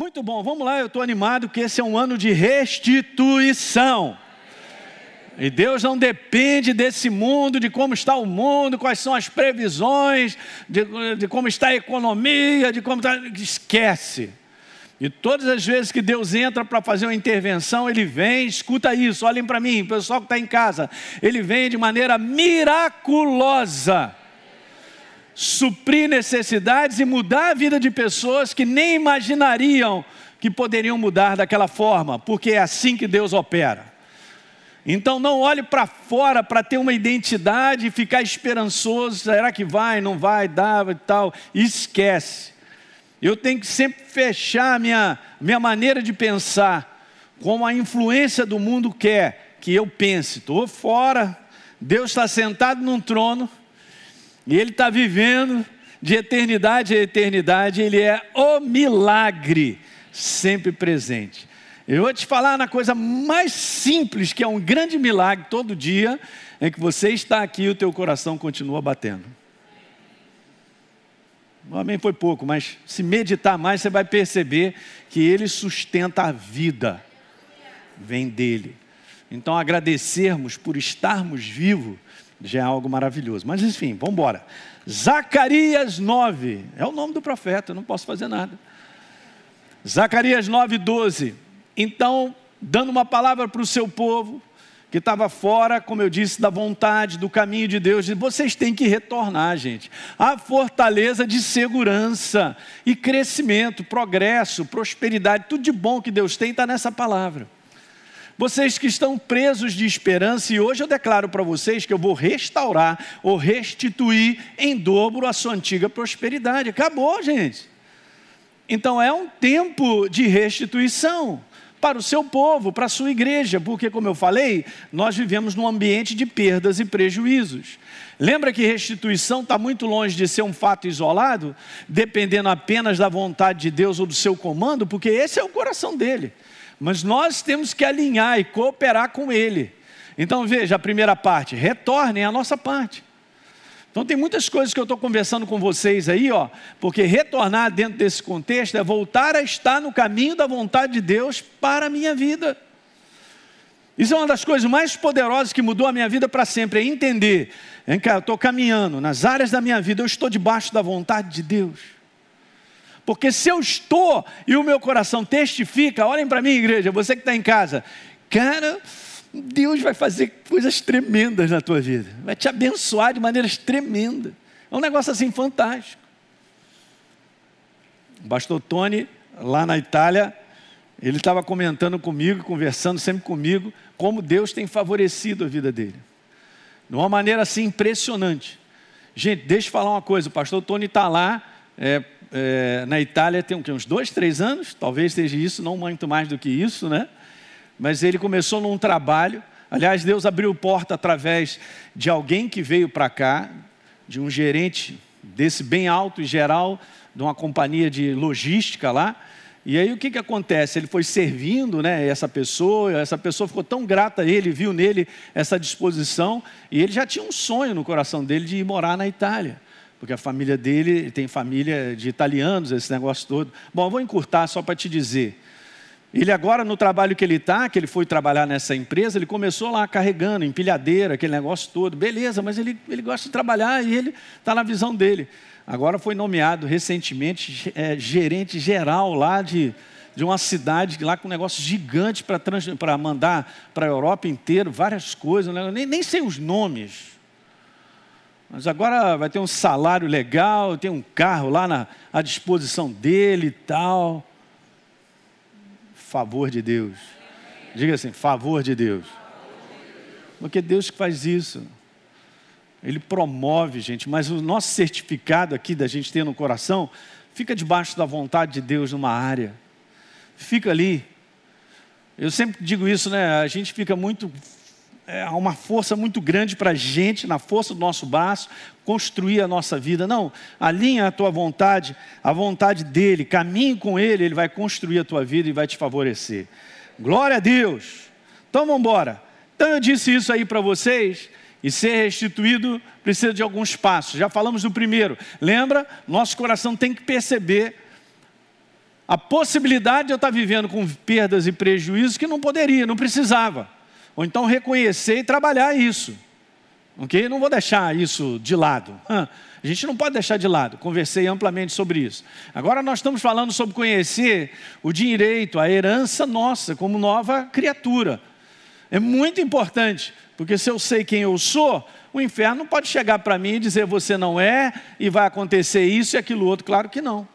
Muito bom, vamos lá, eu estou animado que esse é um ano de restituição. E Deus não depende desse mundo, de como está o mundo, quais são as previsões, de, de como está a economia, de como está. Esquece. E todas as vezes que Deus entra para fazer uma intervenção, Ele vem, escuta isso, olhem para mim, pessoal que está em casa, Ele vem de maneira miraculosa suprir necessidades e mudar a vida de pessoas que nem imaginariam que poderiam mudar daquela forma, porque é assim que Deus opera. Então não olhe para fora para ter uma identidade e ficar esperançoso, será que vai, não vai, dá e tal. Esquece. Eu tenho que sempre fechar a minha, minha maneira de pensar, como a influência do mundo quer que eu pense. Estou fora, Deus está sentado num trono, e ele está vivendo de eternidade a eternidade, ele é o milagre sempre presente. Eu vou te falar na coisa mais simples, que é um grande milagre todo dia, é que você está aqui e o teu coração continua batendo. O amém foi pouco, mas se meditar mais, você vai perceber que ele sustenta a vida, vem dele. Então, agradecermos por estarmos vivos já é algo maravilhoso. Mas enfim, vamos embora. Zacarias 9, é o nome do profeta, eu não posso fazer nada. Zacarias 9, 12. Então, dando uma palavra para o seu povo, que estava fora, como eu disse, da vontade, do caminho de Deus, vocês têm que retornar, gente. A fortaleza de segurança e crescimento, progresso, prosperidade, tudo de bom que Deus tem está nessa palavra. Vocês que estão presos de esperança, e hoje eu declaro para vocês que eu vou restaurar ou restituir em dobro a sua antiga prosperidade. Acabou, gente. Então é um tempo de restituição para o seu povo, para a sua igreja, porque, como eu falei, nós vivemos num ambiente de perdas e prejuízos. Lembra que restituição está muito longe de ser um fato isolado, dependendo apenas da vontade de Deus ou do seu comando, porque esse é o coração dele mas nós temos que alinhar e cooperar com Ele. Então veja a primeira parte, retornem a nossa parte. Então tem muitas coisas que eu estou conversando com vocês aí, ó, porque retornar dentro desse contexto é voltar a estar no caminho da vontade de Deus para a minha vida. Isso é uma das coisas mais poderosas que mudou a minha vida para sempre, é entender, é que eu estou caminhando nas áreas da minha vida, eu estou debaixo da vontade de Deus. Porque se eu estou e o meu coração testifica, olhem para mim, igreja, você que está em casa, cara, Deus vai fazer coisas tremendas na tua vida, vai te abençoar de maneiras tremendas. É um negócio assim fantástico. O pastor Tony, lá na Itália, ele estava comentando comigo, conversando sempre comigo, como Deus tem favorecido a vida dele. De uma maneira assim impressionante. Gente, deixa eu falar uma coisa: o pastor Tony está lá, é, é, na Itália tem uns dois, três anos, talvez seja isso, não muito mais do que isso, né? Mas ele começou num trabalho. Aliás, Deus abriu porta através de alguém que veio para cá, de um gerente desse bem alto e geral, de uma companhia de logística lá. E aí o que, que acontece? Ele foi servindo né, essa pessoa, essa pessoa ficou tão grata a ele, viu nele essa disposição, e ele já tinha um sonho no coração dele de ir morar na Itália porque a família dele tem família de italianos, esse negócio todo. Bom, eu vou encurtar só para te dizer. Ele agora, no trabalho que ele está, que ele foi trabalhar nessa empresa, ele começou lá carregando, empilhadeira, aquele negócio todo. Beleza, mas ele, ele gosta de trabalhar e ele está na visão dele. Agora foi nomeado recentemente é, gerente geral lá de, de uma cidade lá com um negócio gigante para mandar para a Europa inteira, várias coisas, né? nem, nem sei os nomes. Mas agora vai ter um salário legal, tem um carro lá na, à disposição dele e tal. Favor de Deus. Diga assim, favor de Deus. Porque Deus que faz isso. Ele promove, gente, mas o nosso certificado aqui da gente ter no coração fica debaixo da vontade de Deus numa área. Fica ali. Eu sempre digo isso, né? A gente fica muito é, há uma força muito grande para a gente, na força do nosso braço, construir a nossa vida. Não, alinha a tua vontade, a vontade dele, caminhe com ele, ele vai construir a tua vida e vai te favorecer. Glória a Deus. Então vamos embora. Então eu disse isso aí para vocês. E ser restituído precisa de alguns passos. Já falamos do primeiro. Lembra? Nosso coração tem que perceber a possibilidade de eu estar vivendo com perdas e prejuízos que não poderia, não precisava. Ou então reconhecer e trabalhar isso. Ok? Não vou deixar isso de lado. A gente não pode deixar de lado. Conversei amplamente sobre isso. Agora nós estamos falando sobre conhecer o direito, a herança nossa como nova criatura. É muito importante, porque se eu sei quem eu sou, o inferno pode chegar para mim e dizer você não é e vai acontecer isso e aquilo outro. Claro que não.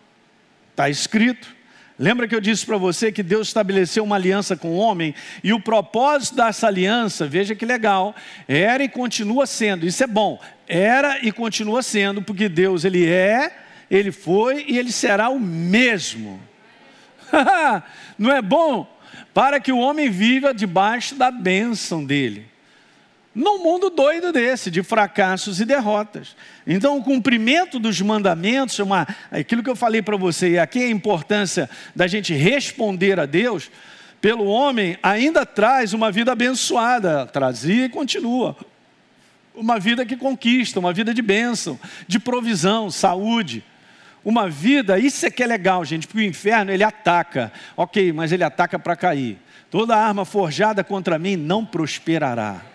Está escrito. Lembra que eu disse para você que Deus estabeleceu uma aliança com o homem e o propósito dessa aliança, veja que legal, era e continua sendo. Isso é bom. Era e continua sendo, porque Deus ele é, ele foi e ele será o mesmo. Não é bom? Para que o homem viva debaixo da bênção dele num mundo doido desse, de fracassos e derrotas. Então, o cumprimento dos mandamentos, uma, aquilo que eu falei para você, e aqui a importância da gente responder a Deus, pelo homem, ainda traz uma vida abençoada, trazia e continua. Uma vida que conquista, uma vida de bênção, de provisão, saúde. Uma vida, isso é que é legal, gente, porque o inferno ele ataca, ok, mas ele ataca para cair. Toda arma forjada contra mim não prosperará.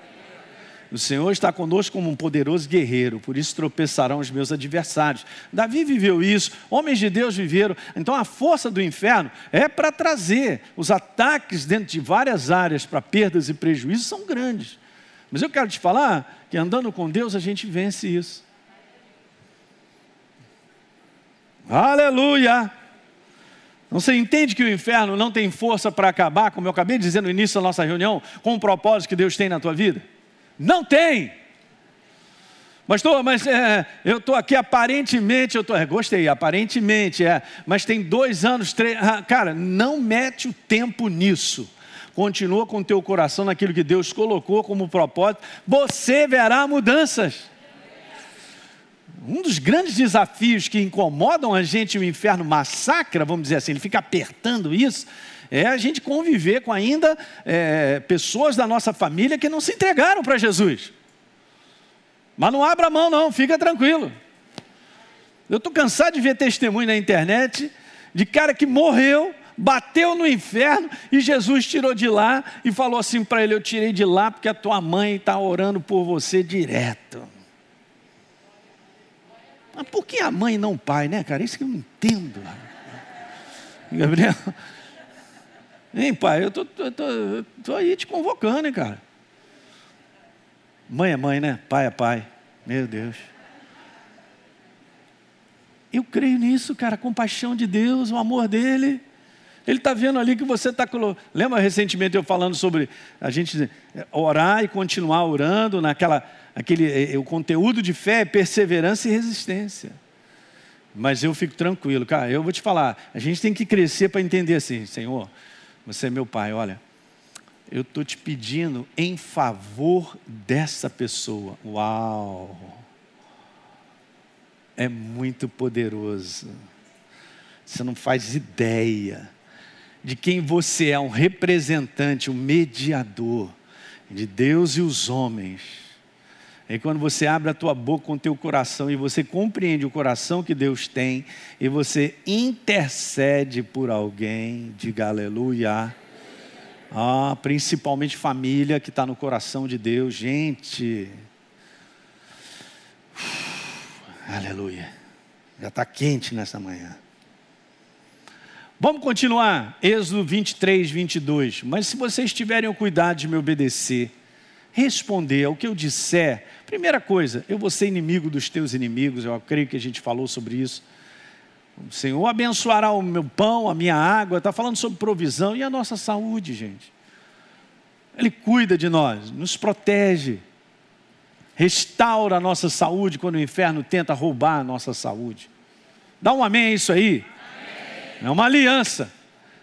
O Senhor está conosco como um poderoso guerreiro, por isso tropeçarão os meus adversários. Davi viveu isso, homens de Deus viveram. Então a força do inferno é para trazer os ataques dentro de várias áreas para perdas e prejuízos são grandes. Mas eu quero te falar que andando com Deus a gente vence isso. Aleluia! Então você entende que o inferno não tem força para acabar, como eu acabei de dizer no início da nossa reunião, com o propósito que Deus tem na tua vida? Não tem. Pastor, mas é, eu estou aqui aparentemente, eu tô, é, gostei, aparentemente, é, mas tem dois anos, três. Ah, cara, não mete o tempo nisso. Continua com o teu coração naquilo que Deus colocou como propósito. Você verá mudanças. Um dos grandes desafios que incomodam a gente, o inferno massacra, vamos dizer assim, ele fica apertando isso, é a gente conviver com ainda é, pessoas da nossa família que não se entregaram para Jesus. Mas não abra mão, não, fica tranquilo. Eu estou cansado de ver testemunho na internet de cara que morreu, bateu no inferno e Jesus tirou de lá e falou assim para ele: Eu tirei de lá porque a tua mãe está orando por você direto. Mas por que a mãe não o pai, né, cara? Isso que eu não entendo. Gabriel, Hein, pai, eu tô, tô, tô, tô aí te convocando, hein, cara. Mãe é mãe, né? Pai é pai. Meu Deus. Eu creio nisso, cara, a compaixão de Deus, o amor dele. Ele está vendo ali que você está. Lembra recentemente eu falando sobre a gente orar e continuar orando, naquela, aquele, eh, o conteúdo de fé, perseverança e resistência. Mas eu fico tranquilo, cara. Eu vou te falar, a gente tem que crescer para entender assim, Senhor. Você é meu pai, olha, eu estou te pedindo em favor dessa pessoa. Uau! É muito poderoso. Você não faz ideia de quem você é, um representante, um mediador de Deus e os homens. E quando você abre a tua boca com o teu coração e você compreende o coração que Deus tem e você intercede por alguém, diga aleluia. Ah, principalmente família que está no coração de Deus, gente. Aleluia. Já está quente nessa manhã. Vamos continuar, Êxodo 23, 22. Mas se vocês tiverem o cuidado de me obedecer, responder ao que eu disser, primeira coisa, eu vou ser inimigo dos teus inimigos, eu creio que a gente falou sobre isso. O Senhor abençoará o meu pão, a minha água, está falando sobre provisão e a nossa saúde, gente. Ele cuida de nós, nos protege, restaura a nossa saúde quando o inferno tenta roubar a nossa saúde. Dá um amém a isso aí. Amém. É uma aliança.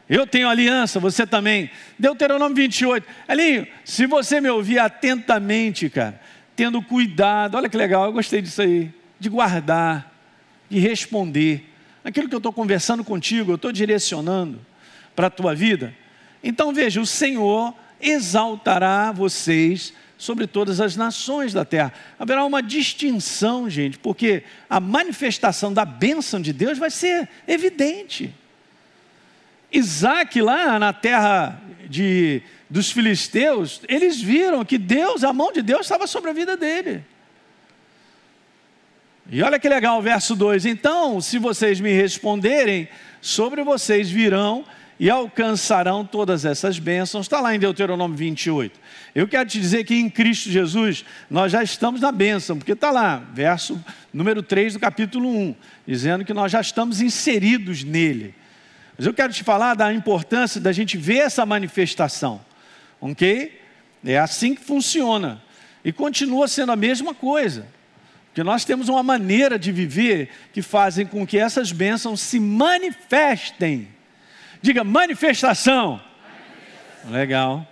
Eu tenho aliança, você também. Deuteronômio 28. Elinho, se você me ouvir atentamente, cara, tendo cuidado, olha que legal, eu gostei disso aí, de guardar, de responder. Aquilo que eu estou conversando contigo, eu estou direcionando para a tua vida. Então veja, o Senhor exaltará vocês sobre todas as nações da terra. Haverá uma distinção, gente, porque a manifestação da bênção de Deus vai ser evidente. Isaac, lá na terra de, dos filisteus, eles viram que Deus, a mão de Deus estava sobre a vida dele. E olha que legal o verso 2: Então, se vocês me responderem, sobre vocês virão e alcançarão todas essas bênçãos. Está lá em Deuteronômio 28. Eu quero te dizer que em Cristo Jesus nós já estamos na bênção, porque está lá, verso número 3 do capítulo 1, dizendo que nós já estamos inseridos nele. Mas eu quero te falar da importância da gente ver essa manifestação, ok? É assim que funciona. E continua sendo a mesma coisa. Porque nós temos uma maneira de viver que fazem com que essas bênçãos se manifestem Diga manifestação. manifestação. Legal.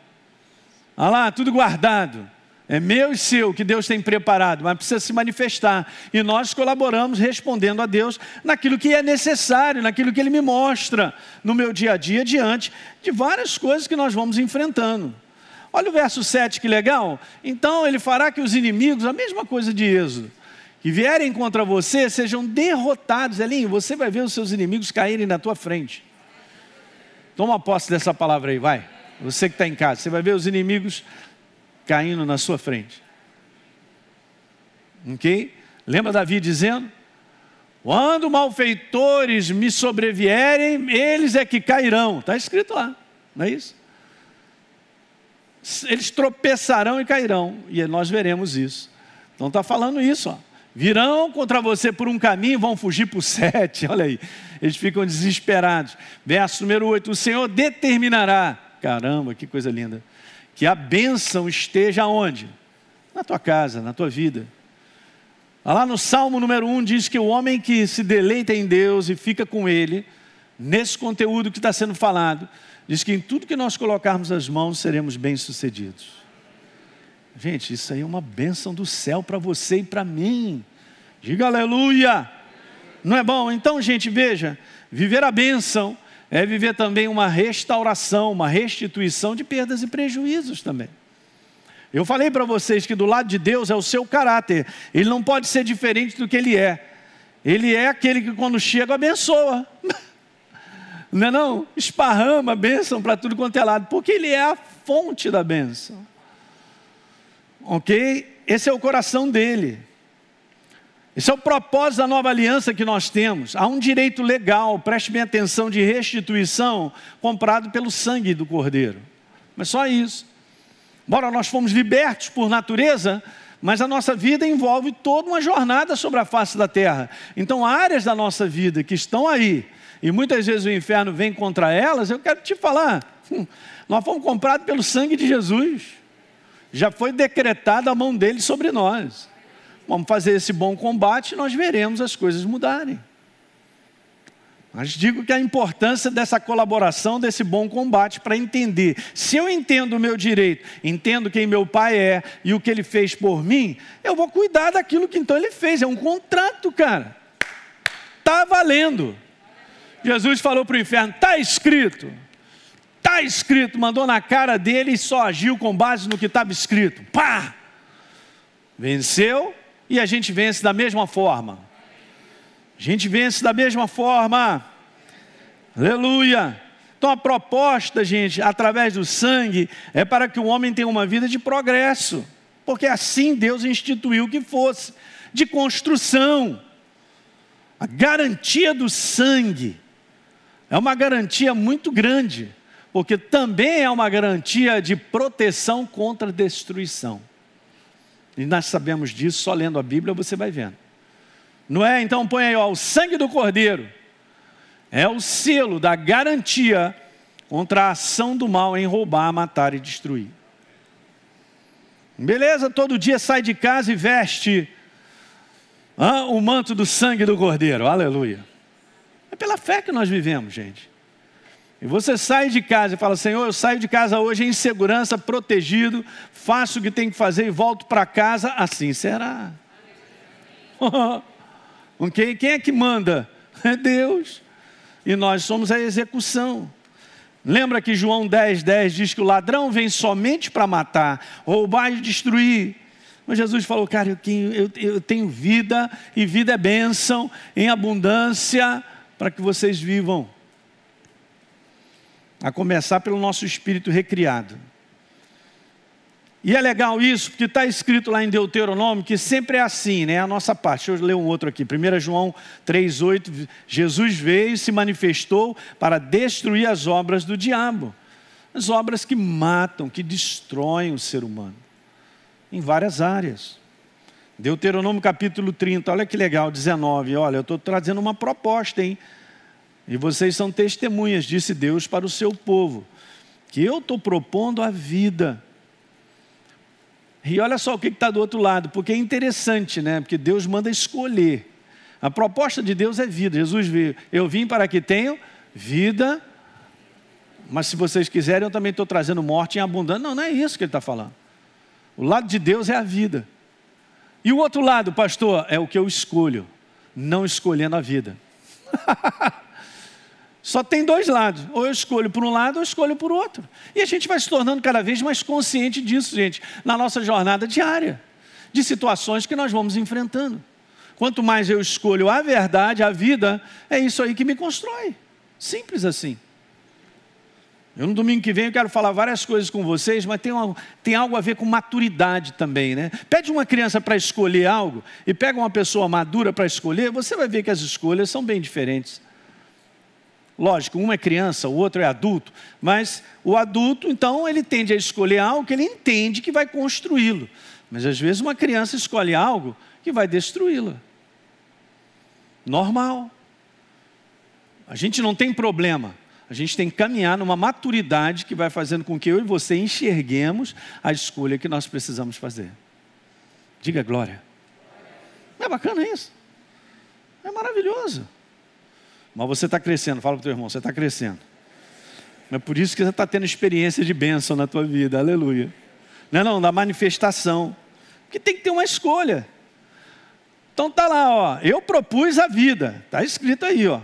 Olha lá, tudo guardado. É meu e seu que Deus tem preparado, mas precisa se manifestar. E nós colaboramos respondendo a Deus naquilo que é necessário, naquilo que Ele me mostra no meu dia a dia, diante de várias coisas que nós vamos enfrentando. Olha o verso 7, que legal. Então ele fará que os inimigos, a mesma coisa de Êxodo, que vierem contra você, sejam derrotados. Elinho, você vai ver os seus inimigos caírem na tua frente. Toma posse dessa palavra aí, vai. Você que está em casa, você vai ver os inimigos caindo na sua frente. Ok? Lembra Davi dizendo? Quando malfeitores me sobrevierem, eles é que cairão. Está escrito lá, não é isso? Eles tropeçarão e cairão, e nós veremos isso. Então está falando isso, ó. Virão contra você por um caminho, vão fugir por sete. Olha aí, eles ficam desesperados. Verso número 8: O Senhor determinará, caramba, que coisa linda, que a bênção esteja onde? Na tua casa, na tua vida. Lá no Salmo número 1 diz que o homem que se deleita em Deus e fica com Ele, nesse conteúdo que está sendo falado, diz que em tudo que nós colocarmos as mãos seremos bem-sucedidos. Gente, isso aí é uma bênção do céu para você e para mim. Diga aleluia. Não é bom? Então, gente, veja: viver a bênção é viver também uma restauração, uma restituição de perdas e prejuízos também. Eu falei para vocês que do lado de Deus é o seu caráter, ele não pode ser diferente do que ele é. Ele é aquele que quando chega abençoa. Não é não? Esparrama a bênção para tudo quanto é lado, porque ele é a fonte da bênção. Ok? Esse é o coração dele. Esse é o propósito da nova aliança que nós temos. Há um direito legal, preste bem atenção, de restituição comprado pelo sangue do Cordeiro. Mas só isso. Embora nós fomos libertos por natureza, mas a nossa vida envolve toda uma jornada sobre a face da terra. Então, áreas da nossa vida que estão aí, e muitas vezes o inferno vem contra elas, eu quero te falar, hum, nós fomos comprados pelo sangue de Jesus já foi decretada a mão dele sobre nós. Vamos fazer esse bom combate e nós veremos as coisas mudarem. Mas digo que a importância dessa colaboração, desse bom combate, para entender. Se eu entendo o meu direito, entendo quem meu pai é e o que ele fez por mim, eu vou cuidar daquilo que então ele fez. É um contrato, cara. Está valendo. Jesus falou para o inferno: está escrito. Está escrito, mandou na cara dele e só agiu com base no que estava escrito. Pá! Venceu e a gente vence da mesma forma. A gente vence da mesma forma. Aleluia! Então a proposta, gente, através do sangue, é para que o homem tenha uma vida de progresso. Porque assim Deus instituiu que fosse, de construção. A garantia do sangue é uma garantia muito grande porque também é uma garantia de proteção contra destruição. E nós sabemos disso, só lendo a Bíblia você vai vendo. Não é? Então põe aí, ó, o sangue do Cordeiro é o selo da garantia contra a ação do mal em roubar, matar e destruir. Beleza, todo dia sai de casa e veste ah, o manto do sangue do Cordeiro, aleluia. É pela fé que nós vivemos, gente. E você sai de casa e fala: Senhor, eu saio de casa hoje em segurança, protegido, faço o que tenho que fazer e volto para casa, assim será. ok? Quem é que manda? É Deus. E nós somos a execução. Lembra que João 10, 10 diz que o ladrão vem somente para matar, roubar e destruir. Mas Jesus falou, cara, eu tenho, eu, eu tenho vida, e vida é bênção, em abundância, para que vocês vivam. A começar pelo nosso espírito recriado. E é legal isso, porque está escrito lá em Deuteronômio que sempre é assim, né? A nossa parte. Deixa eu ler um outro aqui. 1 João 3,8. Jesus veio e se manifestou para destruir as obras do diabo. As obras que matam, que destroem o ser humano. Em várias áreas. Deuteronômio capítulo 30, olha que legal, 19. Olha, eu estou trazendo uma proposta, hein? E vocês são testemunhas, disse Deus para o seu povo, que eu estou propondo a vida e olha só o que está do outro lado, porque é interessante, né? Porque Deus manda escolher. A proposta de Deus é vida. Jesus veio, eu vim para que tenham vida, mas se vocês quiserem, eu também estou trazendo morte em abundância. Não, não é isso que ele está falando. O lado de Deus é a vida. E o outro lado, pastor, é o que eu escolho, não escolhendo a vida. Só tem dois lados. Ou eu escolho por um lado ou eu escolho por outro. E a gente vai se tornando cada vez mais consciente disso, gente, na nossa jornada diária, de situações que nós vamos enfrentando. Quanto mais eu escolho a verdade, a vida, é isso aí que me constrói. Simples assim. Eu no domingo que vem eu quero falar várias coisas com vocês, mas tem, uma, tem algo a ver com maturidade também, né? Pede uma criança para escolher algo e pega uma pessoa madura para escolher, você vai ver que as escolhas são bem diferentes. Lógico, um é criança, o outro é adulto, mas o adulto, então, ele tende a escolher algo que ele entende que vai construí-lo. Mas às vezes uma criança escolhe algo que vai destruí-la. Normal. A gente não tem problema. A gente tem que caminhar numa maturidade que vai fazendo com que eu e você enxerguemos a escolha que nós precisamos fazer. Diga glória. Não é bacana isso? É maravilhoso. Mas você está crescendo, fala para o teu irmão, você está crescendo. É por isso que você está tendo experiência de bênção na tua vida, aleluia. Não é não, da manifestação. Porque tem que ter uma escolha. Então tá lá, ó, eu propus a vida, está escrito aí, ó.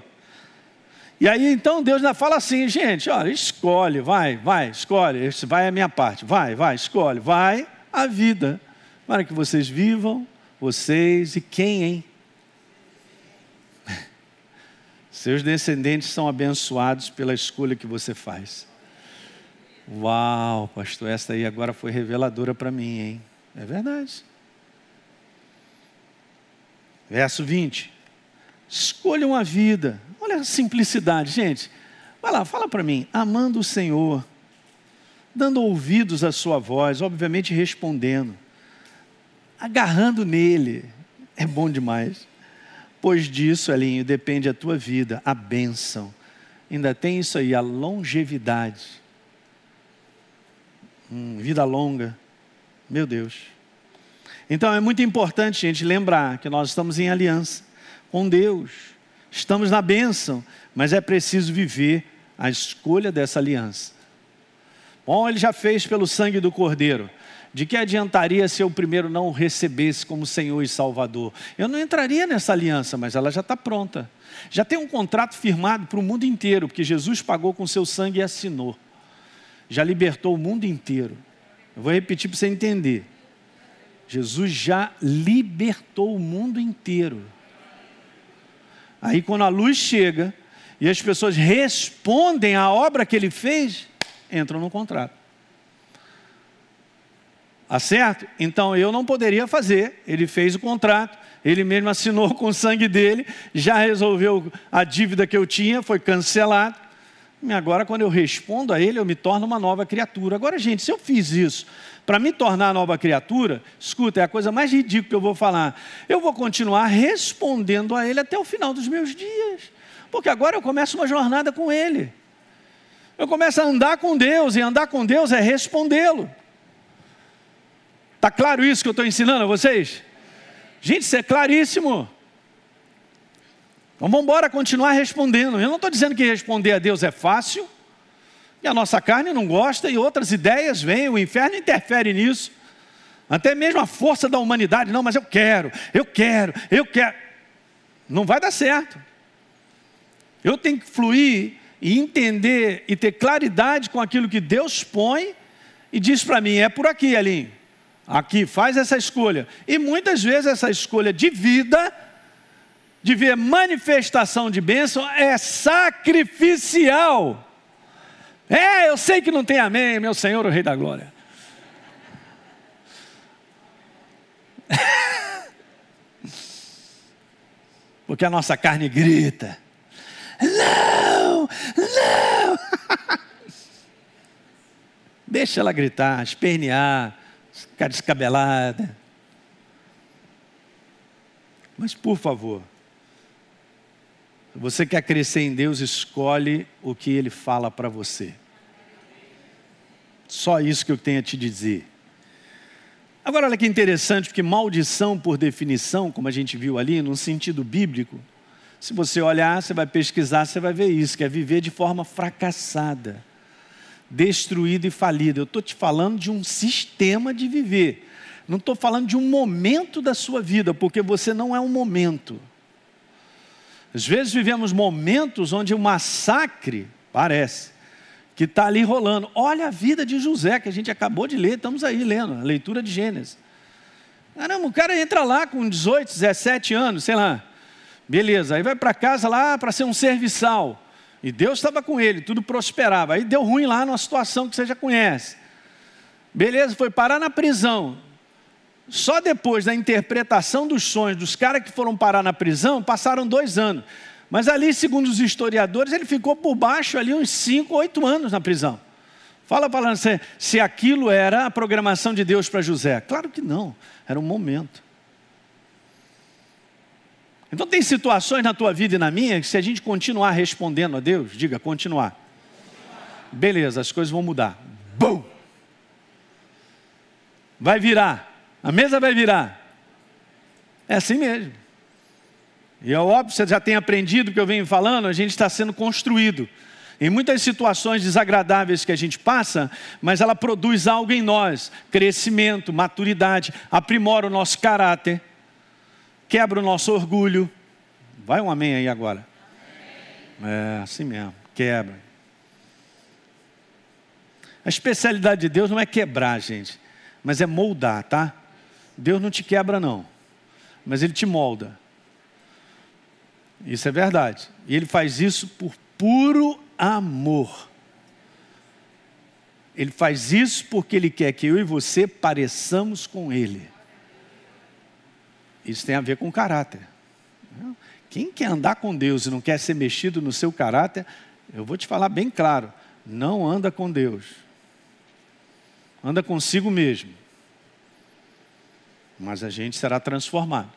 E aí então Deus ainda fala assim, gente, olha, escolhe, vai, vai, escolhe, vai a minha parte, vai, vai, escolhe, vai a vida, para que vocês vivam, vocês e quem, hein? Seus descendentes são abençoados pela escolha que você faz. Uau, pastor, essa aí agora foi reveladora para mim, hein? É verdade. Verso 20. Escolham a vida. Olha a simplicidade, gente. Vai lá, fala para mim. Amando o Senhor, dando ouvidos à sua voz, obviamente respondendo, agarrando nele. É bom demais. Pois disso, Elinho, depende a tua vida, a bênção. Ainda tem isso aí, a longevidade. Hum, vida longa. Meu Deus. Então é muito importante, gente, lembrar que nós estamos em aliança com Deus. Estamos na bênção, mas é preciso viver a escolha dessa aliança. Bom, ele já fez pelo sangue do Cordeiro. De que adiantaria se eu primeiro não o recebesse como Senhor e Salvador? Eu não entraria nessa aliança, mas ela já está pronta. Já tem um contrato firmado para o mundo inteiro, porque Jesus pagou com seu sangue e assinou. Já libertou o mundo inteiro. Eu vou repetir para você entender. Jesus já libertou o mundo inteiro. Aí, quando a luz chega e as pessoas respondem à obra que ele fez, entram no contrato. Acerto? Então eu não poderia fazer. Ele fez o contrato, ele mesmo assinou com o sangue dele, já resolveu a dívida que eu tinha, foi cancelado. E agora, quando eu respondo a ele, eu me torno uma nova criatura. Agora, gente, se eu fiz isso para me tornar nova criatura, escuta, é a coisa mais ridícula que eu vou falar. Eu vou continuar respondendo a ele até o final dos meus dias. Porque agora eu começo uma jornada com ele. Eu começo a andar com Deus, e andar com Deus é respondê-lo. Está claro isso que eu estou ensinando a vocês? Gente, isso é claríssimo. Então vamos embora continuar respondendo. Eu não estou dizendo que responder a Deus é fácil, e a nossa carne não gosta, e outras ideias vêm, o inferno interfere nisso. Até mesmo a força da humanidade, não, mas eu quero, eu quero, eu quero. Não vai dar certo. Eu tenho que fluir e entender e ter claridade com aquilo que Deus põe e diz para mim: é por aqui, Alinho. Aqui, faz essa escolha. E muitas vezes essa escolha de vida, de ver manifestação de bênção, é sacrificial. É eu sei que não tem amém, meu Senhor, o Rei da Glória. Porque a nossa carne grita. Não, não. Deixa ela gritar, espernear, ficar descabelada. Mas por favor, você quer crescer em Deus, escolhe o que Ele fala para você. Só isso que eu tenho a te dizer. Agora, olha que interessante, porque maldição, por definição, como a gente viu ali, no sentido bíblico, se você olhar, você vai pesquisar, você vai ver isso, que é viver de forma fracassada, destruída e falida. Eu estou te falando de um sistema de viver. Não estou falando de um momento da sua vida, porque você não é um momento. Às vezes vivemos momentos onde o massacre, parece, que está ali rolando. Olha a vida de José, que a gente acabou de ler, estamos aí lendo, a leitura de Gênesis. Caramba, o cara entra lá com 18, 17 anos, sei lá. Beleza, aí vai para casa lá para ser um serviçal. E Deus estava com ele, tudo prosperava. Aí deu ruim lá numa situação que você já conhece. Beleza, foi parar na prisão. Só depois da interpretação dos sonhos dos caras que foram parar na prisão, passaram dois anos. Mas ali, segundo os historiadores, ele ficou por baixo ali uns cinco, oito anos na prisão. Fala para você se aquilo era a programação de Deus para José. Claro que não, era um momento. Então tem situações na tua vida e na minha que se a gente continuar respondendo a Deus, diga continuar. Beleza, as coisas vão mudar. Bum! Vai virar. A mesa vai virar. É assim mesmo. E é óbvio, você já tem aprendido que eu venho falando, a gente está sendo construído. Em muitas situações desagradáveis que a gente passa, mas ela produz algo em nós: crescimento, maturidade, aprimora o nosso caráter, quebra o nosso orgulho. Vai um amém aí agora. É, assim mesmo, quebra. A especialidade de Deus não é quebrar, gente, mas é moldar, tá? Deus não te quebra, não, mas Ele te molda. Isso é verdade. E Ele faz isso por puro amor. Ele faz isso porque Ele quer que eu e você pareçamos com Ele. Isso tem a ver com caráter. Quem quer andar com Deus e não quer ser mexido no seu caráter, eu vou te falar bem claro: não anda com Deus. Anda consigo mesmo mas a gente será transformado.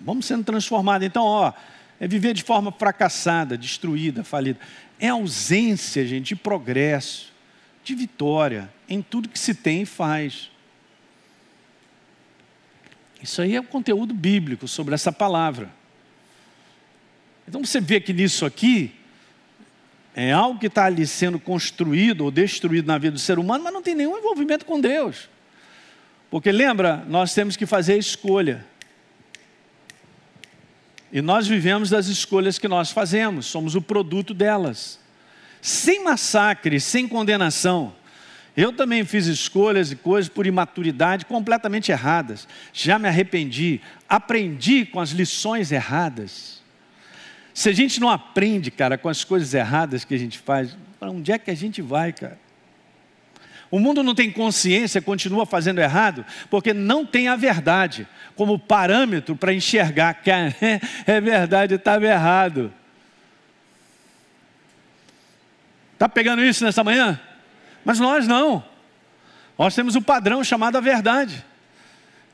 Vamos sendo transformados. Então, ó, é viver de forma fracassada, destruída, falida. É ausência, gente, de progresso, de vitória em tudo que se tem e faz. Isso aí é o conteúdo bíblico sobre essa palavra. Então você vê que nisso aqui é algo que está ali sendo construído ou destruído na vida do ser humano, mas não tem nenhum envolvimento com Deus. Porque lembra, nós temos que fazer escolha. E nós vivemos das escolhas que nós fazemos, somos o produto delas. Sem massacre, sem condenação. Eu também fiz escolhas e coisas por imaturidade completamente erradas. Já me arrependi, aprendi com as lições erradas. Se a gente não aprende, cara, com as coisas erradas que a gente faz, para onde é que a gente vai, cara? O mundo não tem consciência, continua fazendo errado, porque não tem a verdade como parâmetro para enxergar que é verdade, estava errado. Está pegando isso nessa manhã? Mas nós não. Nós temos o padrão chamado a verdade.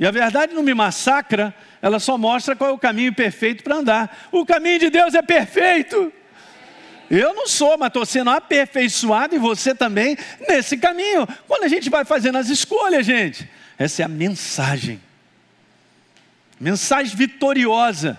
E a verdade não me massacra, ela só mostra qual é o caminho perfeito para andar. O caminho de Deus é perfeito. Eu não sou, mas estou sendo aperfeiçoado e você também nesse caminho. Quando a gente vai fazendo as escolhas, gente, essa é a mensagem. Mensagem vitoriosa.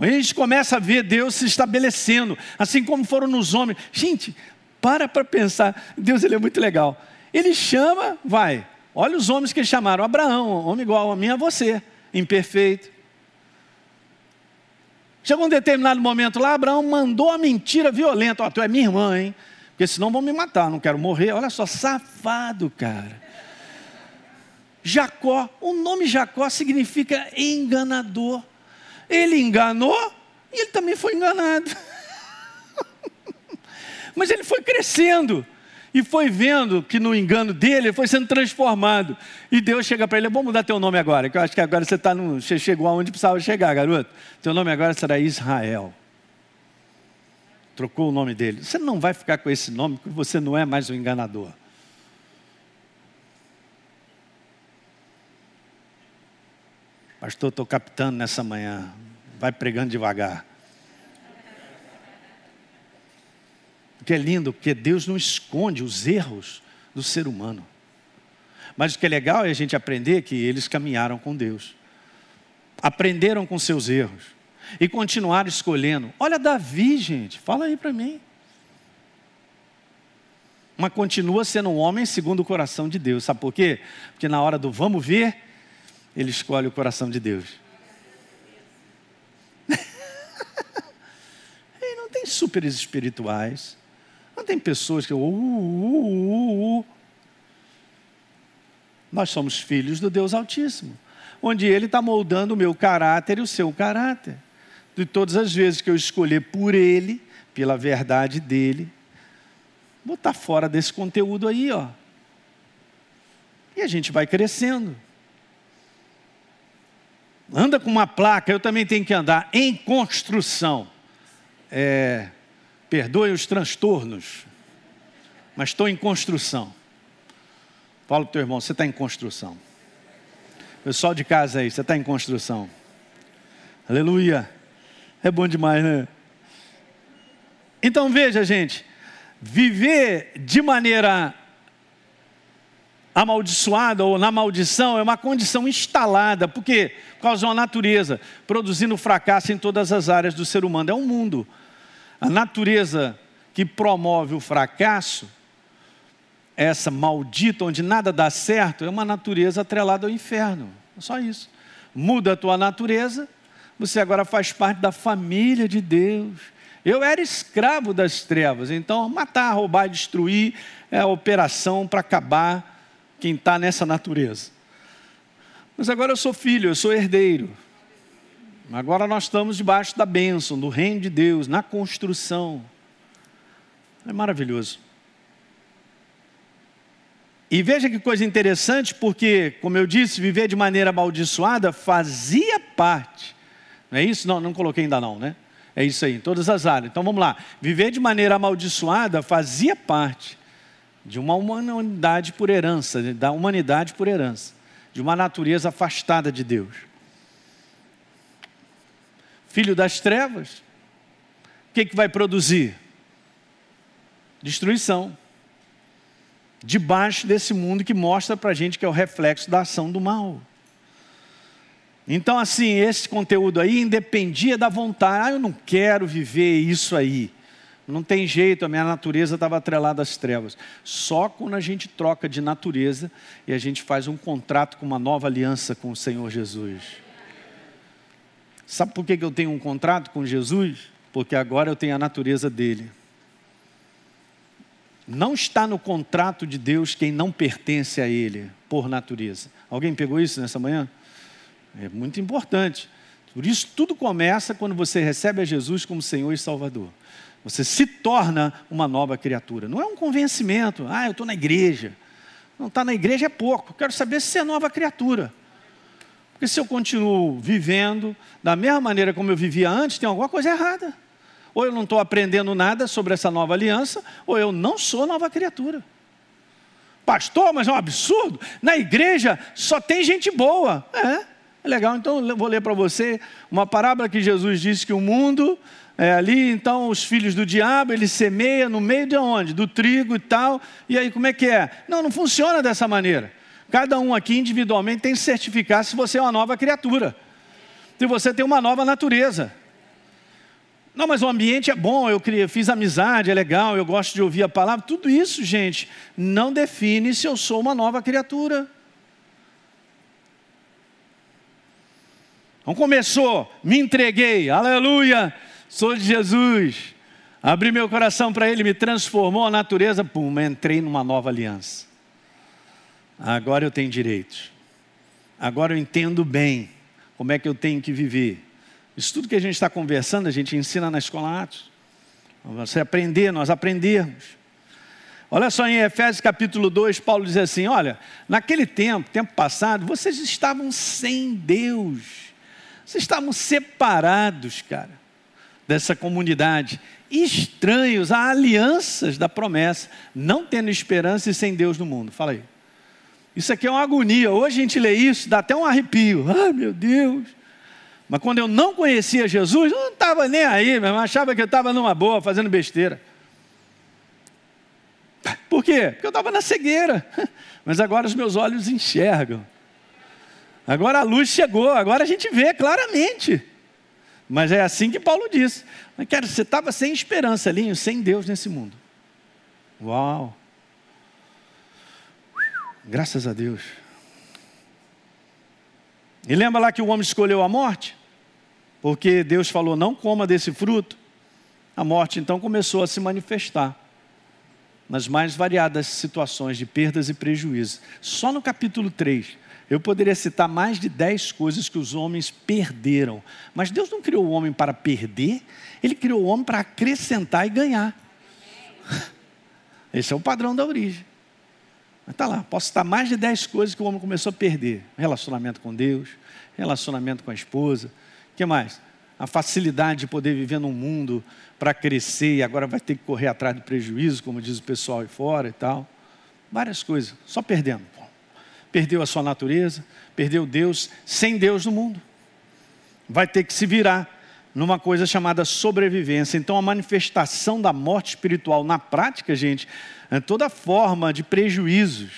A gente começa a ver Deus se estabelecendo, assim como foram nos homens. Gente, para para pensar, Deus ele é muito legal. Ele chama, vai. Olha os homens que chamaram: Abraão, homem igual a mim, a você, imperfeito, Chegou um determinado momento lá, Abraão mandou a mentira violenta: Ó, oh, tu é minha irmã, hein? Porque senão vão me matar, não quero morrer. Olha só, safado, cara. Jacó, o nome Jacó significa enganador. Ele enganou e ele também foi enganado. Mas ele foi crescendo e foi vendo que no engano dele ele foi sendo transformado. E Deus chega para ele: vamos mudar teu nome agora, que eu acho que agora você, tá no, você chegou aonde precisava chegar, garoto. Teu nome agora será Israel. Trocou o nome dele. Você não vai ficar com esse nome porque você não é mais um enganador. Pastor, estou captando nessa manhã. Vai pregando devagar. Que é lindo, porque Deus não esconde os erros do ser humano. Mas o que é legal é a gente aprender que eles caminharam com Deus. Aprenderam com seus erros. E continuaram escolhendo. Olha Davi, gente, fala aí para mim. Mas continua sendo um homem segundo o coração de Deus. Sabe por quê? Porque na hora do vamos ver, ele escolhe o coração de Deus. e não tem superes espirituais. Não tem pessoas que. Uh, uh, uh, uh, Nós somos filhos do Deus Altíssimo, onde Ele está moldando o meu caráter e o seu caráter. De todas as vezes que eu escolher por Ele, pela verdade dele, vou estar tá fora desse conteúdo aí, ó. E a gente vai crescendo anda com uma placa, eu também tenho que andar em construção. É, perdoe os transtornos, mas estou em construção. Fala para o teu irmão, você está em construção. Pessoal de casa aí, você está em construção. Aleluia. É bom demais, né? Então veja, gente, viver de maneira amaldiçoada ou na maldição é uma condição instalada, porque por causa uma natureza, produzindo fracasso em todas as áreas do ser humano. É um mundo. A natureza que promove o fracasso, essa maldita, onde nada dá certo, é uma natureza atrelada ao inferno. É só isso. Muda a tua natureza, você agora faz parte da família de Deus. Eu era escravo das trevas, então matar, roubar, destruir é a operação para acabar quem está nessa natureza. Mas agora eu sou filho, eu sou herdeiro. Agora nós estamos debaixo da bênção, do reino de Deus, na construção. É maravilhoso. E veja que coisa interessante, porque, como eu disse, viver de maneira amaldiçoada fazia parte. Não é isso? Não, não coloquei ainda não, né? É isso aí, em todas as áreas. Então vamos lá. Viver de maneira amaldiçoada fazia parte de uma humanidade por herança, da humanidade por herança, de uma natureza afastada de Deus. Filho das trevas, o que, que vai produzir? Destruição. Debaixo desse mundo que mostra para a gente que é o reflexo da ação do mal. Então, assim, esse conteúdo aí independia da vontade. Ah, eu não quero viver isso aí. Não tem jeito, a minha natureza estava atrelada às trevas. Só quando a gente troca de natureza e a gente faz um contrato com uma nova aliança com o Senhor Jesus. Sabe por que eu tenho um contrato com Jesus? Porque agora eu tenho a natureza dele. Não está no contrato de Deus quem não pertence a Ele, por natureza. Alguém pegou isso nessa manhã? É muito importante. Por isso, tudo começa quando você recebe a Jesus como Senhor e Salvador. Você se torna uma nova criatura. Não é um convencimento, ah, eu estou na igreja. Não está na igreja é pouco. Quero saber se é nova criatura. Porque se eu continuo vivendo da mesma maneira como eu vivia antes, tem alguma coisa errada. Ou eu não estou aprendendo nada sobre essa nova aliança, ou eu não sou nova criatura. Pastor, mas é um absurdo. Na igreja só tem gente boa. É, é legal. Então eu vou ler para você uma parábola que Jesus disse que o mundo é, ali, então, os filhos do diabo, ele semeia no meio de onde? Do trigo e tal. E aí, como é que é? Não, não funciona dessa maneira. Cada um aqui individualmente tem que certificar se você é uma nova criatura. Se você tem uma nova natureza. Não, mas o ambiente é bom, eu fiz amizade, é legal, eu gosto de ouvir a palavra. Tudo isso, gente, não define se eu sou uma nova criatura. Então começou, me entreguei, aleluia sou de Jesus. Abri meu coração para Ele, me transformou a natureza, pum, entrei numa nova aliança. Agora eu tenho direitos. Agora eu entendo bem como é que eu tenho que viver. Isso tudo que a gente está conversando, a gente ensina na escola Atos. Você aprender, nós aprendermos. Olha só em Efésios capítulo 2, Paulo diz assim: Olha, naquele tempo, tempo passado, vocês estavam sem Deus, vocês estavam separados, cara, dessa comunidade, estranhos a alianças da promessa, não tendo esperança e sem Deus no mundo. Fala aí. Isso aqui é uma agonia. Hoje a gente lê isso, dá até um arrepio. Ai, meu Deus. Mas quando eu não conhecia Jesus, eu não estava nem aí, mas achava que eu estava numa boa, fazendo besteira. Por quê? Porque eu estava na cegueira. Mas agora os meus olhos enxergam. Agora a luz chegou, agora a gente vê claramente. Mas é assim que Paulo disse. Mas, cara, você estava sem esperança, Linho, sem Deus nesse mundo. Uau! Graças a Deus. E lembra lá que o homem escolheu a morte? Porque Deus falou: não coma desse fruto. A morte então começou a se manifestar nas mais variadas situações de perdas e prejuízos. Só no capítulo 3, eu poderia citar mais de 10 coisas que os homens perderam. Mas Deus não criou o homem para perder, Ele criou o homem para acrescentar e ganhar. Esse é o padrão da origem. Mas está lá, posso citar mais de 10 coisas que o homem começou a perder: relacionamento com Deus, relacionamento com a esposa. O que mais? A facilidade de poder viver num mundo para crescer e agora vai ter que correr atrás do prejuízo, como diz o pessoal aí fora e tal. Várias coisas, só perdendo. Perdeu a sua natureza, perdeu Deus, sem Deus no mundo. Vai ter que se virar numa coisa chamada sobrevivência. Então, a manifestação da morte espiritual na prática, gente, é toda forma de prejuízos.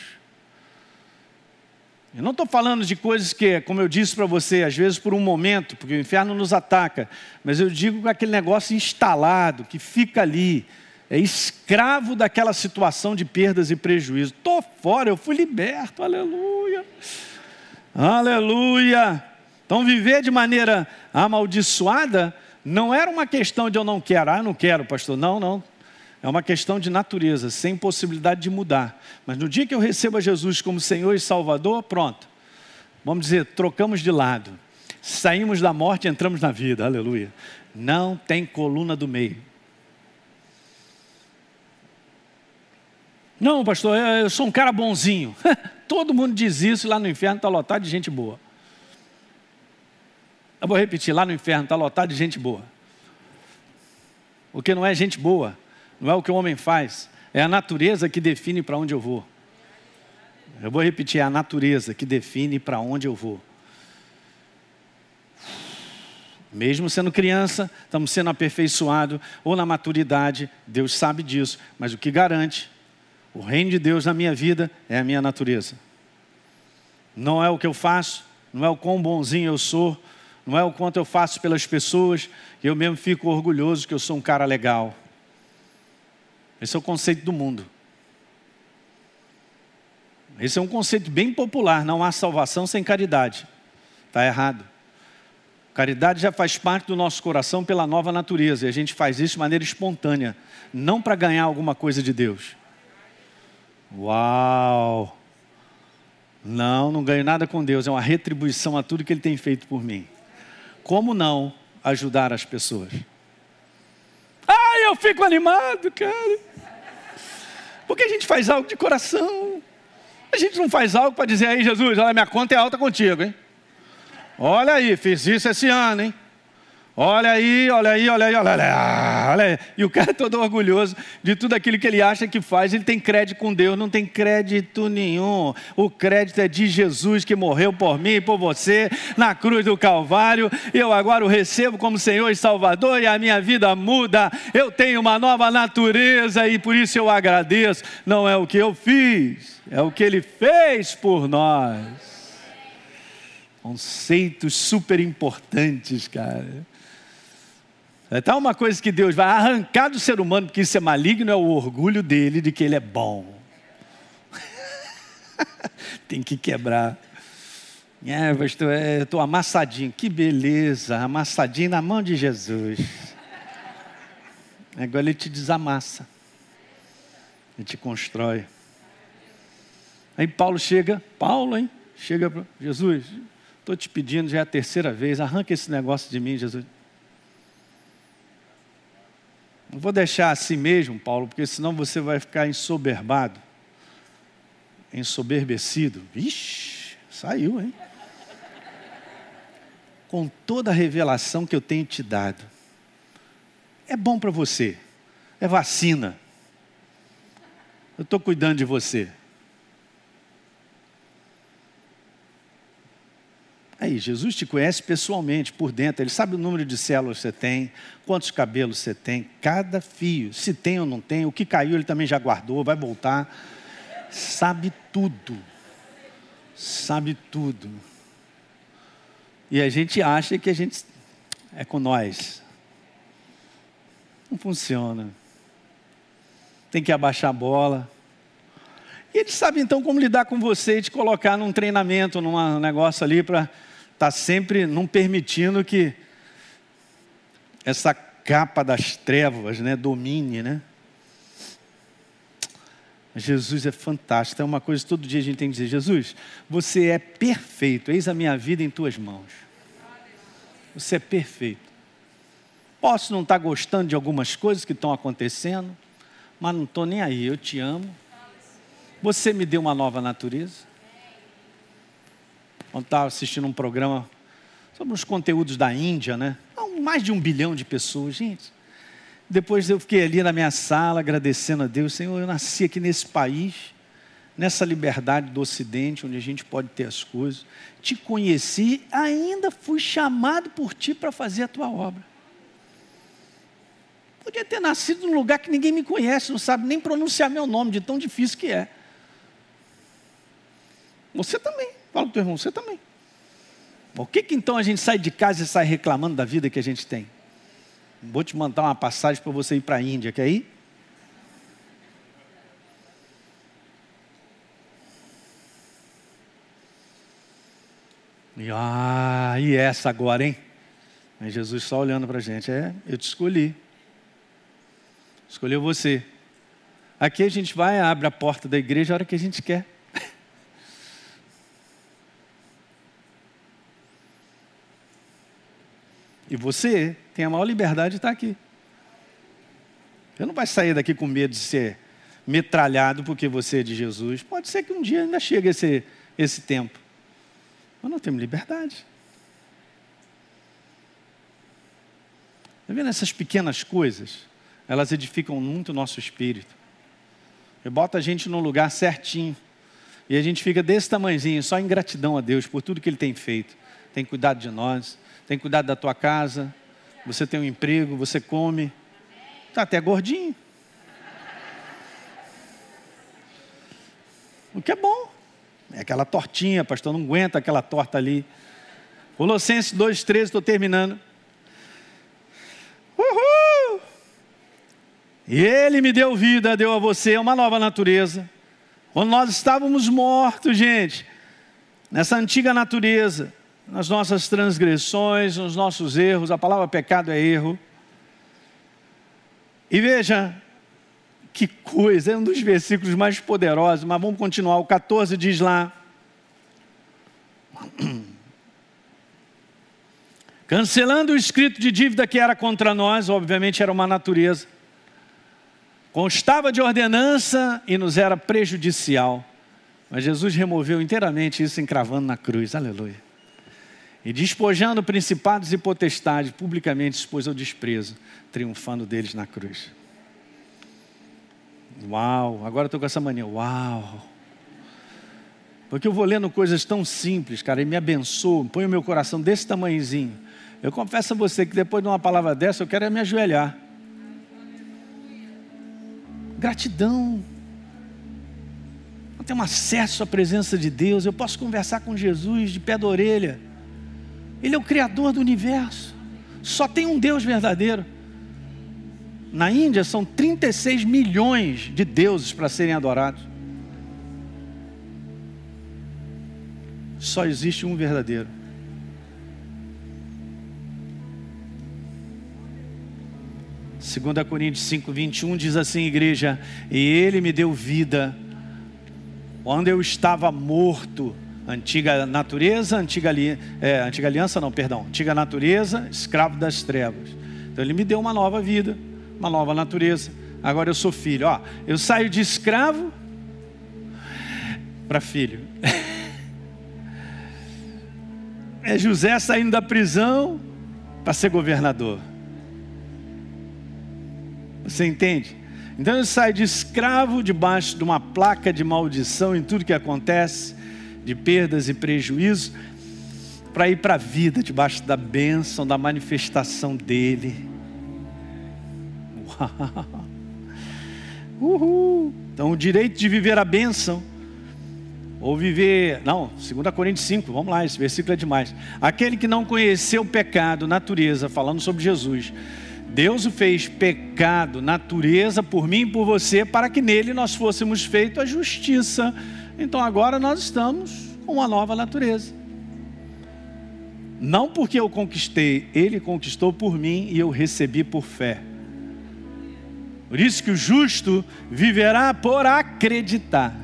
Eu não estou falando de coisas que, como eu disse para você, às vezes por um momento, porque o inferno nos ataca, mas eu digo com aquele negócio instalado, que fica ali, é escravo daquela situação de perdas e prejuízos. Estou fora, eu fui liberto, aleluia, aleluia. Então, viver de maneira amaldiçoada não era uma questão de eu não quero, ah, não quero, pastor, não, não. É uma questão de natureza, sem possibilidade de mudar. Mas no dia que eu recebo a Jesus como Senhor e Salvador, pronto. Vamos dizer, trocamos de lado. Saímos da morte e entramos na vida. Aleluia. Não tem coluna do meio. Não, pastor, eu sou um cara bonzinho. Todo mundo diz isso, lá no inferno está lotado de gente boa. Eu vou repetir, lá no inferno está lotado de gente boa. O que não é gente boa não é o que o homem faz, é a natureza que define para onde eu vou. Eu vou repetir, é a natureza que define para onde eu vou. Mesmo sendo criança, estamos sendo aperfeiçoados, ou na maturidade, Deus sabe disso, mas o que garante o reino de Deus na minha vida é a minha natureza. Não é o que eu faço, não é o quão bonzinho eu sou, não é o quanto eu faço pelas pessoas, eu mesmo fico orgulhoso que eu sou um cara legal. Esse é o conceito do mundo. Esse é um conceito bem popular. Não há salvação sem caridade. Está errado. Caridade já faz parte do nosso coração pela nova natureza. E a gente faz isso de maneira espontânea. Não para ganhar alguma coisa de Deus. Uau! Não, não ganho nada com Deus. É uma retribuição a tudo que Ele tem feito por mim. Como não ajudar as pessoas? Ai, eu fico animado, cara. Porque a gente faz algo de coração. A gente não faz algo para dizer aí, Jesus, olha, minha conta é alta contigo, hein? Olha aí, fiz isso esse ano, hein? Olha aí, olha aí, olha aí, olha aí, olha aí. E o cara é todo orgulhoso de tudo aquilo que ele acha que faz. Ele tem crédito com Deus, não tem crédito nenhum. O crédito é de Jesus que morreu por mim e por você na cruz do Calvário. Eu agora o recebo como Senhor e Salvador e a minha vida muda. Eu tenho uma nova natureza e por isso eu agradeço. Não é o que eu fiz, é o que Ele fez por nós. Conceitos super importantes, cara. Então, uma coisa que Deus vai arrancar do ser humano, porque isso é maligno, é o orgulho dele de que ele é bom. Tem que quebrar. É, pastor, é, estou amassadinho. Que beleza, amassadinho na mão de Jesus. Agora ele te desamassa. Ele te constrói. Aí Paulo chega, Paulo, hein? Chega para Jesus, estou te pedindo, já é a terceira vez, arranca esse negócio de mim, Jesus. Não vou deixar assim mesmo, Paulo, porque senão você vai ficar ensoberbado, ensoberbecido. Vixe, saiu, hein? Com toda a revelação que eu tenho te dado. É bom para você, é vacina. Eu estou cuidando de você. Aí, Jesus te conhece pessoalmente, por dentro, Ele sabe o número de células que você tem, quantos cabelos você tem, cada fio, se tem ou não tem, o que caiu Ele também já guardou, vai voltar. Sabe tudo, sabe tudo. E a gente acha que a gente é com nós. Não funciona. Tem que abaixar a bola. E ele sabe então como lidar com você e te colocar num treinamento, num negócio ali para está sempre não permitindo que essa capa das trevas né, domine, né? Jesus é fantástico. É uma coisa que todo dia a gente tem que dizer: Jesus, você é perfeito. Eis a minha vida em tuas mãos. Você é perfeito. Posso não estar gostando de algumas coisas que estão acontecendo, mas não estou nem aí. Eu te amo. Você me deu uma nova natureza. Estava assistindo um programa sobre os conteúdos da Índia, né? Mais de um bilhão de pessoas, gente. Depois eu fiquei ali na minha sala agradecendo a Deus, Senhor, eu nasci aqui nesse país, nessa liberdade do Ocidente, onde a gente pode ter as coisas. Te conheci, ainda fui chamado por Ti para fazer a Tua obra. Podia ter nascido num lugar que ninguém me conhece, não sabe nem pronunciar meu nome, de tão difícil que é. Você também. Fala para o teu irmão, você também. Por que, que então a gente sai de casa e sai reclamando da vida que a gente tem? Vou te mandar uma passagem para você ir para a Índia, quer ir? E, ah, e essa agora, hein? Aí Jesus só olhando para a gente, é, eu te escolhi. Escolheu você. Aqui a gente vai, abre a porta da igreja a hora que a gente quer. E você tem a maior liberdade de estar aqui. Você não vai sair daqui com medo de ser metralhado porque você é de Jesus. Pode ser que um dia ainda chegue esse, esse tempo. Mas não temos liberdade. Está vendo essas pequenas coisas? Elas edificam muito o nosso espírito. E bota a gente num lugar certinho. E a gente fica desse tamanhozinho, só em gratidão a Deus por tudo que Ele tem feito. Tem cuidado de nós tem cuidado da tua casa, você tem um emprego, você come, está até gordinho. O que é bom. É aquela tortinha, pastor, não aguenta aquela torta ali. Colossenses 2,13, estou terminando. Uhul! E Ele me deu vida, deu a você uma nova natureza. Quando nós estávamos mortos, gente, nessa antiga natureza, nas nossas transgressões, nos nossos erros. A palavra pecado é erro. E veja, que coisa, é um dos versículos mais poderosos, mas vamos continuar. O 14 diz lá: Cancelando o escrito de dívida que era contra nós, obviamente era uma natureza, constava de ordenança e nos era prejudicial. Mas Jesus removeu inteiramente isso encravando na cruz. Aleluia. E despojando principados e potestades, publicamente expôs ao desprezo, triunfando deles na cruz. Uau, agora estou com essa mania. Uau! Porque eu vou lendo coisas tão simples, cara, e me abençoa, põe o meu coração desse tamanhozinho. Eu confesso a você que depois de uma palavra dessa, eu quero é me ajoelhar. Gratidão. Eu tenho acesso à presença de Deus, eu posso conversar com Jesus de pé da orelha. Ele é o Criador do universo. Só tem um Deus verdadeiro. Na Índia são 36 milhões de deuses para serem adorados. Só existe um verdadeiro. Segunda Coríntios 5, 21 diz assim, igreja, e ele me deu vida, quando eu estava morto, Antiga natureza, antiga, é, antiga aliança, não, perdão. Antiga natureza, escravo das trevas. Então ele me deu uma nova vida. uma nova natureza. Agora eu sou filho. Ó, eu saio de escravo para filho. É José saindo da prisão para ser governador. Você entende? Então eu saio de escravo debaixo de uma placa de maldição em tudo que acontece, de perdas e prejuízos, para ir para a vida debaixo da bênção, da manifestação dele. Uau. Uhul. Então o direito de viver a bênção ou viver, não, 2 Coríntios 5, vamos lá, esse versículo é demais. Aquele que não conheceu o pecado, natureza, falando sobre Jesus, Deus o fez pecado, natureza, por mim e por você, para que nele nós fôssemos feitos a justiça. Então agora nós estamos com uma nova natureza. Não porque eu conquistei, ele conquistou por mim e eu recebi por fé. Por isso que o justo viverá por acreditar.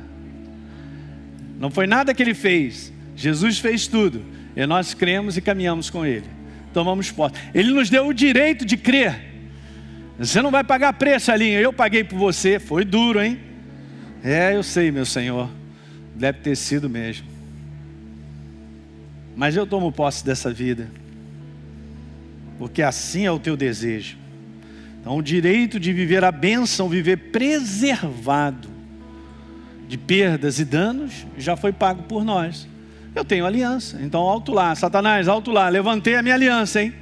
Não foi nada que ele fez. Jesus fez tudo. E nós cremos e caminhamos com ele. Tomamos posse. Ele nos deu o direito de crer. Você não vai pagar preço, Alinha. Eu paguei por você. Foi duro, hein? É, eu sei, meu Senhor. Deve ter sido mesmo. Mas eu tomo posse dessa vida. Porque assim é o teu desejo. Então, o direito de viver a bênção, viver preservado de perdas e danos, já foi pago por nós. Eu tenho aliança, então alto lá, Satanás, alto lá, levantei a minha aliança, hein?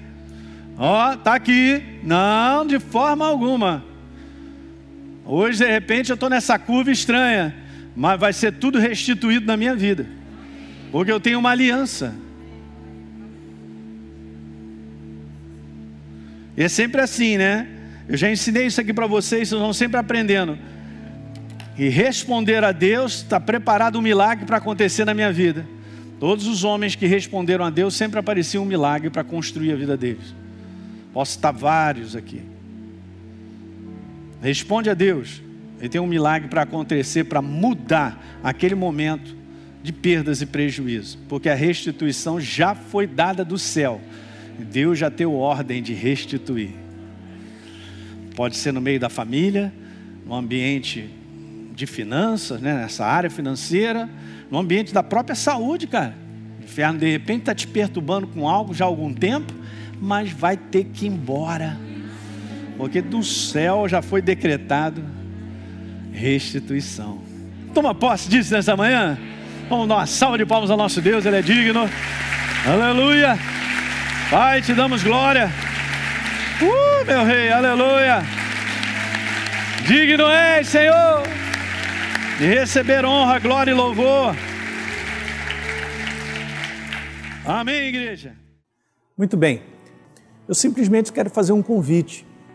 Ó, tá aqui, não, de forma alguma. Hoje, de repente, eu estou nessa curva estranha, mas vai ser tudo restituído na minha vida, porque eu tenho uma aliança. E é sempre assim, né? Eu já ensinei isso aqui para vocês, vocês vão sempre aprendendo. E responder a Deus está preparado um milagre para acontecer na minha vida. Todos os homens que responderam a Deus sempre aparecia um milagre para construir a vida deles. Posso estar vários aqui. Responde a Deus. Ele tem um milagre para acontecer, para mudar aquele momento de perdas e prejuízos, porque a restituição já foi dada do céu. Deus já deu ordem de restituir. Pode ser no meio da família, no ambiente de finanças, né, nessa área financeira, no ambiente da própria saúde, cara. O inferno de repente está te perturbando com algo já há algum tempo, mas vai ter que ir embora, porque do céu já foi decretado restituição. Toma posse disso nessa manhã. Vamos dar uma salva de palmas ao nosso Deus, Ele é digno. Aleluia. Pai, te damos glória. Uh, meu rei, aleluia. Digno és, Senhor, de receber honra, glória e louvor. Amém, igreja. Muito bem. Eu simplesmente quero fazer um convite